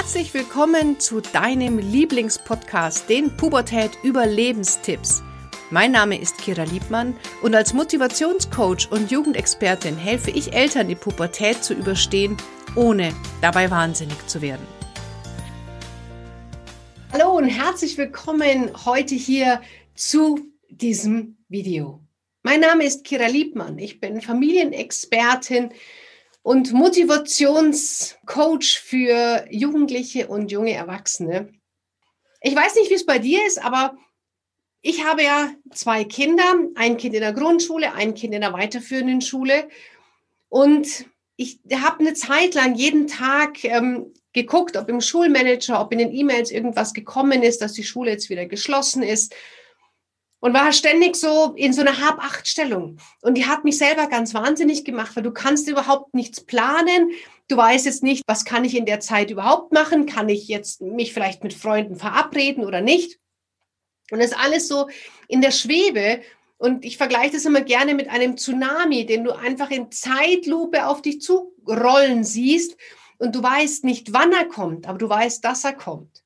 Herzlich willkommen zu deinem Lieblingspodcast, den Pubertät Überlebenstipps. Mein Name ist Kira Liebmann und als Motivationscoach und Jugendexpertin helfe ich Eltern, die Pubertät zu überstehen, ohne dabei wahnsinnig zu werden. Hallo und herzlich willkommen heute hier zu diesem Video. Mein Name ist Kira Liebmann. Ich bin Familienexpertin und Motivationscoach für Jugendliche und junge Erwachsene. Ich weiß nicht, wie es bei dir ist, aber ich habe ja zwei Kinder, ein Kind in der Grundschule, ein Kind in der weiterführenden Schule. Und ich habe eine Zeit lang jeden Tag ähm, geguckt, ob im Schulmanager, ob in den E-Mails irgendwas gekommen ist, dass die Schule jetzt wieder geschlossen ist und war ständig so in so einer Hab-Acht-Stellung. Und die hat mich selber ganz wahnsinnig gemacht, weil du kannst überhaupt nichts planen. Du weißt jetzt nicht, was kann ich in der Zeit überhaupt machen? Kann ich jetzt mich vielleicht mit Freunden verabreden oder nicht? Und das ist alles so in der Schwebe. Und ich vergleiche das immer gerne mit einem Tsunami, den du einfach in Zeitlupe auf dich zurollen siehst. Und du weißt nicht, wann er kommt, aber du weißt, dass er kommt.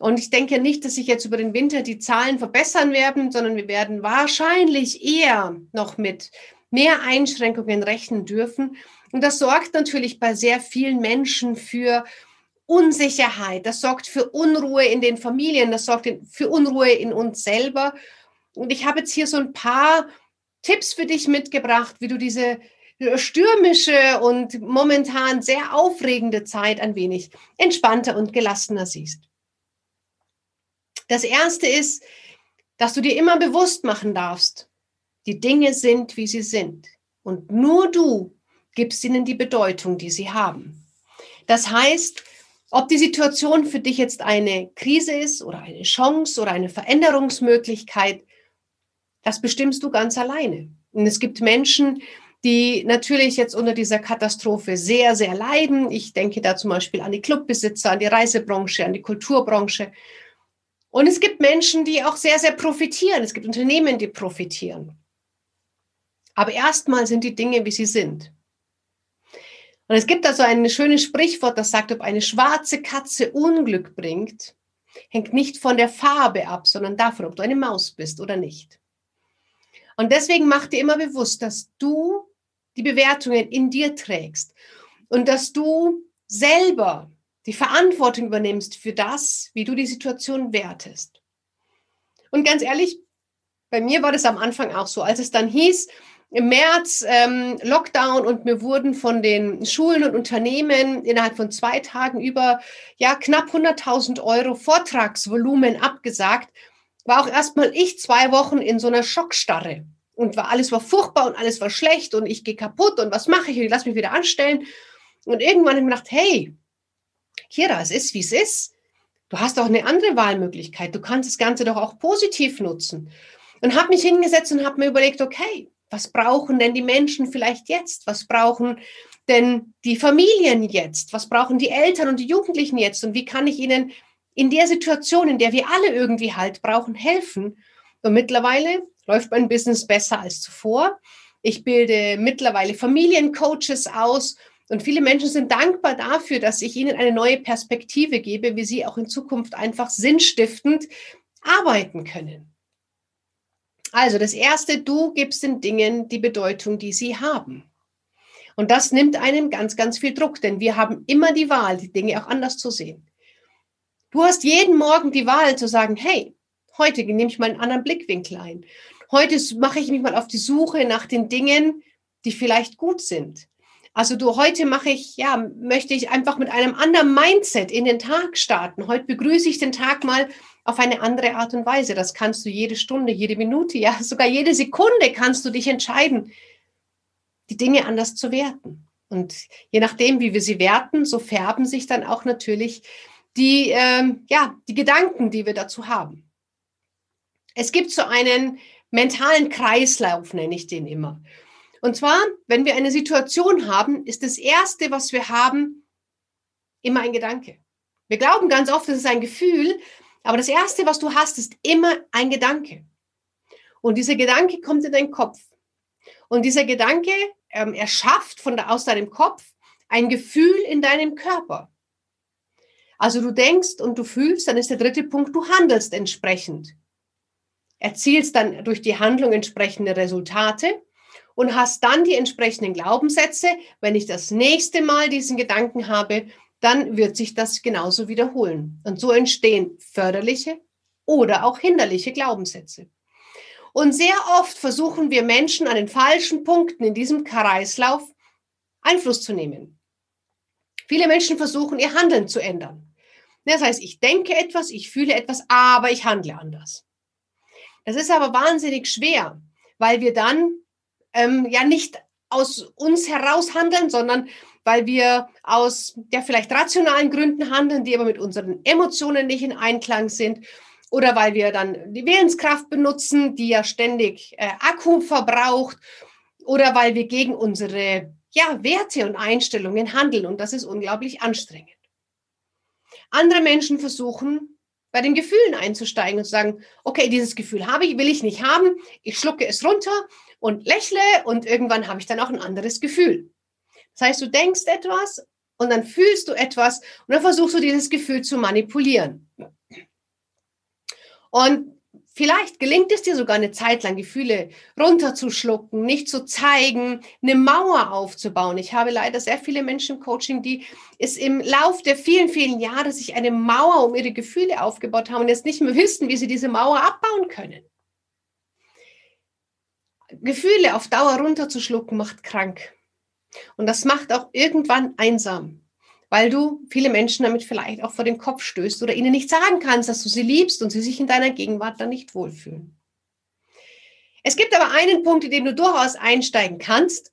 Und ich denke nicht, dass sich jetzt über den Winter die Zahlen verbessern werden, sondern wir werden wahrscheinlich eher noch mit mehr Einschränkungen rechnen dürfen. Und das sorgt natürlich bei sehr vielen Menschen für Unsicherheit, das sorgt für Unruhe in den Familien, das sorgt für Unruhe in uns selber. Und ich habe jetzt hier so ein paar Tipps für dich mitgebracht, wie du diese stürmische und momentan sehr aufregende Zeit ein wenig entspannter und gelassener siehst. Das erste ist, dass du dir immer bewusst machen darfst, die Dinge sind, wie sie sind. Und nur du gibst ihnen die Bedeutung, die sie haben. Das heißt, ob die Situation für dich jetzt eine Krise ist oder eine Chance oder eine Veränderungsmöglichkeit, das bestimmst du ganz alleine. Und es gibt Menschen, die natürlich jetzt unter dieser Katastrophe sehr, sehr leiden. Ich denke da zum Beispiel an die Clubbesitzer, an die Reisebranche, an die Kulturbranche. Und es gibt Menschen, die auch sehr, sehr profitieren. Es gibt Unternehmen, die profitieren. Aber erstmal sind die Dinge, wie sie sind. Und es gibt also ein schönes Sprichwort, das sagt, ob eine schwarze Katze Unglück bringt, hängt nicht von der Farbe ab, sondern davon, ob du eine Maus bist oder nicht. Und deswegen mach dir immer bewusst, dass du die Bewertungen in dir trägst und dass du selber die Verantwortung übernimmst für das, wie du die Situation wertest. Und ganz ehrlich, bei mir war das am Anfang auch so, als es dann hieß, im März ähm, Lockdown und mir wurden von den Schulen und Unternehmen innerhalb von zwei Tagen über ja knapp 100.000 Euro Vortragsvolumen abgesagt, war auch erstmal ich zwei Wochen in so einer Schockstarre. Und war alles war furchtbar und alles war schlecht und ich gehe kaputt und was mache ich? Und ich lasse mich wieder anstellen. Und irgendwann habe ich mir gedacht, hey, Kira, es ist, wie es ist. Du hast auch eine andere Wahlmöglichkeit. Du kannst das Ganze doch auch positiv nutzen. Und habe mich hingesetzt und habe mir überlegt, okay, was brauchen denn die Menschen vielleicht jetzt? Was brauchen denn die Familien jetzt? Was brauchen die Eltern und die Jugendlichen jetzt? Und wie kann ich ihnen in der Situation, in der wir alle irgendwie halt brauchen, helfen? Und mittlerweile läuft mein Business besser als zuvor. Ich bilde mittlerweile Familiencoaches aus und viele Menschen sind dankbar dafür, dass ich ihnen eine neue Perspektive gebe, wie sie auch in Zukunft einfach sinnstiftend arbeiten können. Also das Erste, du gibst den Dingen die Bedeutung, die sie haben. Und das nimmt einem ganz, ganz viel Druck, denn wir haben immer die Wahl, die Dinge auch anders zu sehen. Du hast jeden Morgen die Wahl zu sagen, hey, heute nehme ich mal einen anderen Blickwinkel ein. Heute mache ich mich mal auf die Suche nach den Dingen, die vielleicht gut sind. Also du, heute mache ich, ja, möchte ich einfach mit einem anderen Mindset in den Tag starten. Heute begrüße ich den Tag mal auf eine andere Art und Weise. Das kannst du jede Stunde, jede Minute, ja, sogar jede Sekunde kannst du dich entscheiden, die Dinge anders zu werten. Und je nachdem, wie wir sie werten, so färben sich dann auch natürlich die, ähm, ja, die Gedanken, die wir dazu haben. Es gibt so einen mentalen Kreislauf, nenne ich den immer. Und zwar, wenn wir eine Situation haben, ist das Erste, was wir haben, immer ein Gedanke. Wir glauben ganz oft, es ist ein Gefühl, aber das Erste, was du hast, ist immer ein Gedanke. Und dieser Gedanke kommt in deinen Kopf. Und dieser Gedanke ähm, erschafft von aus deinem Kopf ein Gefühl in deinem Körper. Also du denkst und du fühlst, dann ist der dritte Punkt, du handelst entsprechend. Erzielst dann durch die Handlung entsprechende Resultate und hast dann die entsprechenden Glaubenssätze. Wenn ich das nächste Mal diesen Gedanken habe, dann wird sich das genauso wiederholen. Und so entstehen förderliche oder auch hinderliche Glaubenssätze. Und sehr oft versuchen wir Menschen an den falschen Punkten in diesem Kreislauf Einfluss zu nehmen. Viele Menschen versuchen, ihr Handeln zu ändern. Das heißt, ich denke etwas, ich fühle etwas, aber ich handle anders. Das ist aber wahnsinnig schwer, weil wir dann ähm, ja nicht aus uns heraus handeln, sondern weil wir aus ja vielleicht rationalen Gründen handeln, die aber mit unseren Emotionen nicht in Einklang sind. Oder weil wir dann die Willenskraft benutzen, die ja ständig äh, Akku verbraucht. Oder weil wir gegen unsere ja, Werte und Einstellungen handeln. Und das ist unglaublich anstrengend. Andere Menschen versuchen bei den Gefühlen einzusteigen und zu sagen, okay, dieses Gefühl habe ich, will ich nicht haben, ich schlucke es runter und lächle und irgendwann habe ich dann auch ein anderes Gefühl. Das heißt, du denkst etwas und dann fühlst du etwas und dann versuchst du dieses Gefühl zu manipulieren. Und vielleicht gelingt es dir sogar eine Zeit lang, Gefühle runterzuschlucken, nicht zu zeigen, eine Mauer aufzubauen. Ich habe leider sehr viele Menschen im Coaching, die es im Lauf der vielen, vielen Jahre sich eine Mauer um ihre Gefühle aufgebaut haben und jetzt nicht mehr wissen, wie sie diese Mauer abbauen können. Gefühle auf Dauer runterzuschlucken macht krank. Und das macht auch irgendwann einsam weil du viele Menschen damit vielleicht auch vor den Kopf stößt oder ihnen nicht sagen kannst, dass du sie liebst und sie sich in deiner Gegenwart dann nicht wohlfühlen. Es gibt aber einen Punkt, in dem du durchaus einsteigen kannst.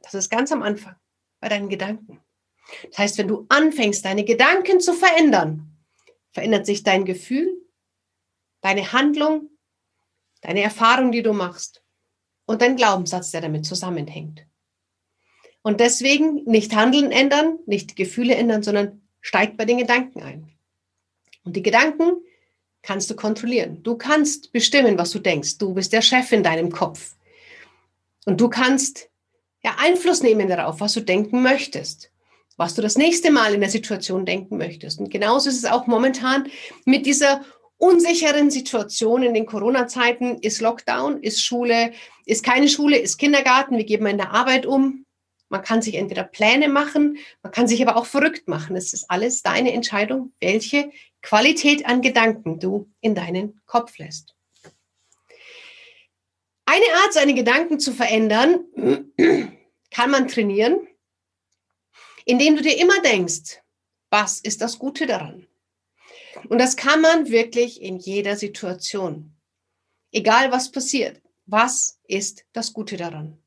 Das ist ganz am Anfang, bei deinen Gedanken. Das heißt, wenn du anfängst, deine Gedanken zu verändern, verändert sich dein Gefühl, deine Handlung, deine Erfahrung, die du machst und dein Glaubenssatz, der damit zusammenhängt. Und deswegen nicht Handeln ändern, nicht Gefühle ändern, sondern steigt bei den Gedanken ein. Und die Gedanken kannst du kontrollieren. Du kannst bestimmen, was du denkst. Du bist der Chef in deinem Kopf. Und du kannst ja Einfluss nehmen darauf, was du denken möchtest, was du das nächste Mal in der Situation denken möchtest. Und genauso ist es auch momentan mit dieser unsicheren Situation in den Corona-Zeiten. Ist Lockdown, ist Schule, ist keine Schule, ist Kindergarten, wie geben wir in der Arbeit um? Man kann sich entweder Pläne machen, man kann sich aber auch verrückt machen. Es ist alles deine Entscheidung, welche Qualität an Gedanken du in deinen Kopf lässt. Eine Art, seine Gedanken zu verändern, kann man trainieren, indem du dir immer denkst, was ist das Gute daran? Und das kann man wirklich in jeder Situation. Egal was passiert, was ist das Gute daran?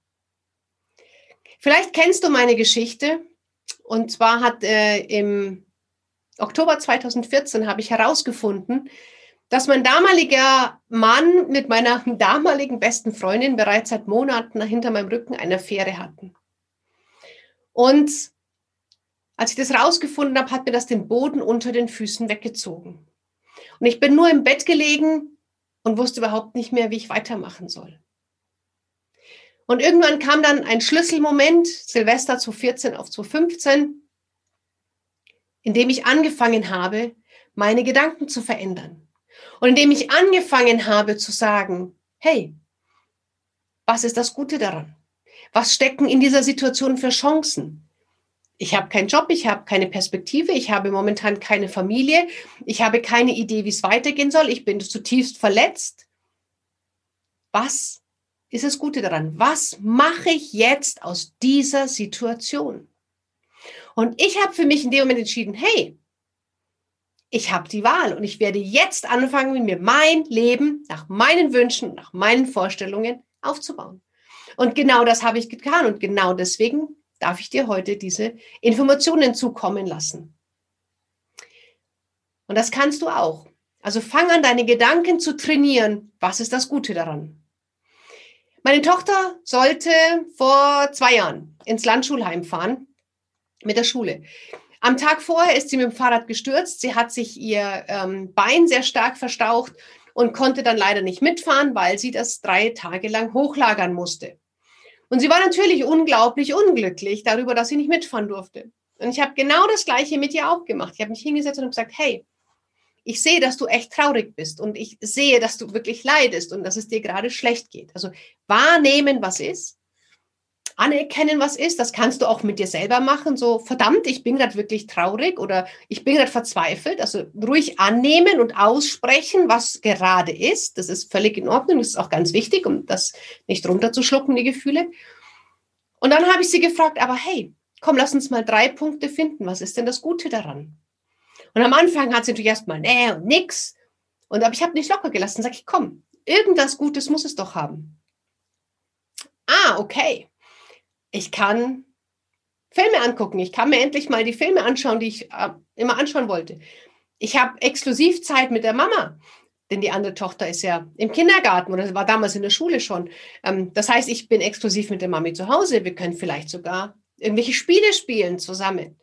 Vielleicht kennst du meine Geschichte. Und zwar hat äh, im Oktober 2014 habe ich herausgefunden, dass mein damaliger Mann mit meiner damaligen besten Freundin bereits seit Monaten hinter meinem Rücken eine Affäre hatten. Und als ich das rausgefunden habe, hat mir das den Boden unter den Füßen weggezogen. Und ich bin nur im Bett gelegen und wusste überhaupt nicht mehr, wie ich weitermachen soll. Und irgendwann kam dann ein Schlüsselmoment, Silvester 2014 auf 2015, in dem ich angefangen habe, meine Gedanken zu verändern. Und in dem ich angefangen habe zu sagen, hey, was ist das Gute daran? Was stecken in dieser Situation für Chancen? Ich habe keinen Job, ich habe keine Perspektive, ich habe momentan keine Familie, ich habe keine Idee, wie es weitergehen soll, ich bin zutiefst verletzt. Was ist das Gute daran. Was mache ich jetzt aus dieser Situation? Und ich habe für mich in dem Moment entschieden, hey, ich habe die Wahl und ich werde jetzt anfangen, mir mein Leben nach meinen Wünschen, nach meinen Vorstellungen aufzubauen. Und genau das habe ich getan und genau deswegen darf ich dir heute diese Informationen zukommen lassen. Und das kannst du auch. Also fang an, deine Gedanken zu trainieren. Was ist das Gute daran? Meine Tochter sollte vor zwei Jahren ins Landschulheim fahren mit der Schule. Am Tag vorher ist sie mit dem Fahrrad gestürzt. Sie hat sich ihr ähm, Bein sehr stark verstaucht und konnte dann leider nicht mitfahren, weil sie das drei Tage lang hochlagern musste. Und sie war natürlich unglaublich unglücklich darüber, dass sie nicht mitfahren durfte. Und ich habe genau das Gleiche mit dir auch gemacht. Ich habe mich hingesetzt und gesagt, hey, ich sehe, dass du echt traurig bist und ich sehe, dass du wirklich leidest und dass es dir gerade schlecht geht. Also wahrnehmen, was ist, anerkennen, was ist, das kannst du auch mit dir selber machen. So, verdammt, ich bin gerade wirklich traurig oder ich bin gerade verzweifelt. Also ruhig annehmen und aussprechen, was gerade ist. Das ist völlig in Ordnung. Das ist auch ganz wichtig, um das nicht runterzuschlucken, die Gefühle. Und dann habe ich sie gefragt, aber hey, komm, lass uns mal drei Punkte finden. Was ist denn das Gute daran? Und am Anfang hat sie natürlich erstmal, nee und nix. Und aber ich habe nicht locker gelassen, sage ich, komm, irgendwas Gutes muss es doch haben. Ah, okay. Ich kann Filme angucken. Ich kann mir endlich mal die Filme anschauen, die ich äh, immer anschauen wollte. Ich habe Exklusivzeit mit der Mama, denn die andere Tochter ist ja im Kindergarten oder war damals in der Schule schon. Ähm, das heißt, ich bin exklusiv mit der Mami zu Hause. Wir können vielleicht sogar irgendwelche Spiele spielen zusammen.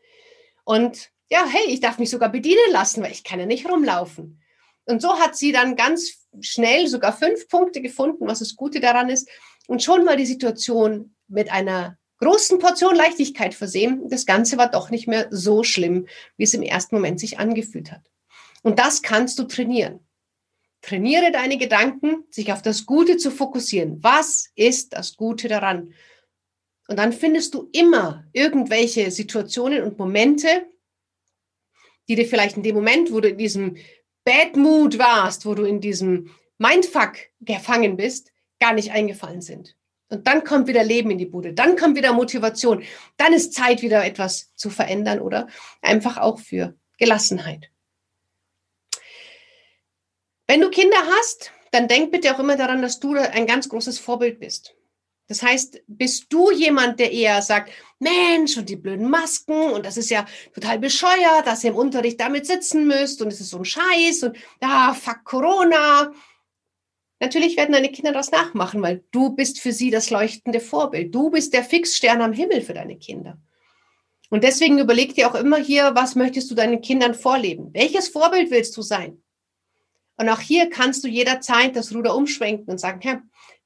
Und ja, hey, ich darf mich sogar bedienen lassen, weil ich kann ja nicht rumlaufen. Und so hat sie dann ganz schnell sogar fünf Punkte gefunden, was das Gute daran ist. Und schon war die Situation mit einer großen Portion Leichtigkeit versehen. Das Ganze war doch nicht mehr so schlimm, wie es im ersten Moment sich angefühlt hat. Und das kannst du trainieren. Trainiere deine Gedanken, sich auf das Gute zu fokussieren. Was ist das Gute daran? Und dann findest du immer irgendwelche Situationen und Momente, die dir vielleicht in dem Moment, wo du in diesem Bad Mood warst, wo du in diesem Mindfuck gefangen bist, gar nicht eingefallen sind. Und dann kommt wieder Leben in die Bude, dann kommt wieder Motivation, dann ist Zeit, wieder etwas zu verändern oder einfach auch für Gelassenheit. Wenn du Kinder hast, dann denk bitte auch immer daran, dass du ein ganz großes Vorbild bist. Das heißt, bist du jemand, der eher sagt, Mensch, und die blöden Masken, und das ist ja total bescheuert, dass ihr im Unterricht damit sitzen müsst, und es ist so ein Scheiß, und ja, fuck Corona. Natürlich werden deine Kinder das nachmachen, weil du bist für sie das leuchtende Vorbild. Du bist der Fixstern am Himmel für deine Kinder. Und deswegen überleg dir auch immer hier, was möchtest du deinen Kindern vorleben? Welches Vorbild willst du sein? Und auch hier kannst du jederzeit das Ruder umschwenken und sagen, Herr,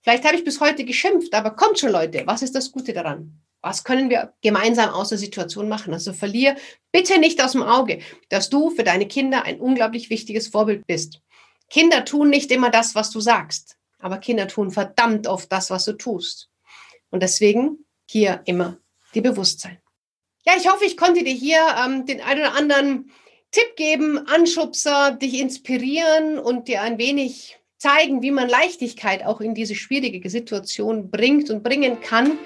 Vielleicht habe ich bis heute geschimpft, aber kommt schon, Leute, was ist das Gute daran? Was können wir gemeinsam aus der Situation machen? Also verlier bitte nicht aus dem Auge, dass du für deine Kinder ein unglaublich wichtiges Vorbild bist. Kinder tun nicht immer das, was du sagst, aber Kinder tun verdammt oft das, was du tust. Und deswegen hier immer die Bewusstsein. Ja, ich hoffe, ich konnte dir hier ähm, den einen oder anderen Tipp geben, Anschubser, dich inspirieren und dir ein wenig zeigen, wie man Leichtigkeit auch in diese schwierige Situation bringt und bringen kann.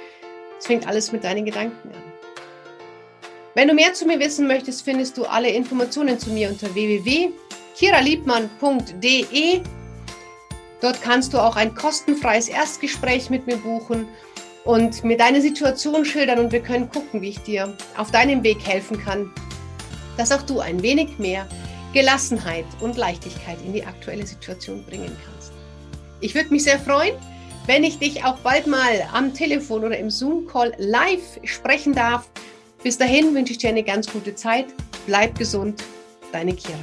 Es fängt alles mit deinen Gedanken an. Wenn du mehr zu mir wissen möchtest, findest du alle Informationen zu mir unter www.kiraliebmann.de. Dort kannst du auch ein kostenfreies Erstgespräch mit mir buchen und mir deine Situation schildern und wir können gucken, wie ich dir auf deinem Weg helfen kann, dass auch du ein wenig mehr Gelassenheit und Leichtigkeit in die aktuelle Situation bringen kannst. Ich würde mich sehr freuen, wenn ich dich auch bald mal am Telefon oder im Zoom-Call live sprechen darf. Bis dahin wünsche ich dir eine ganz gute Zeit. Bleib gesund, deine Kira.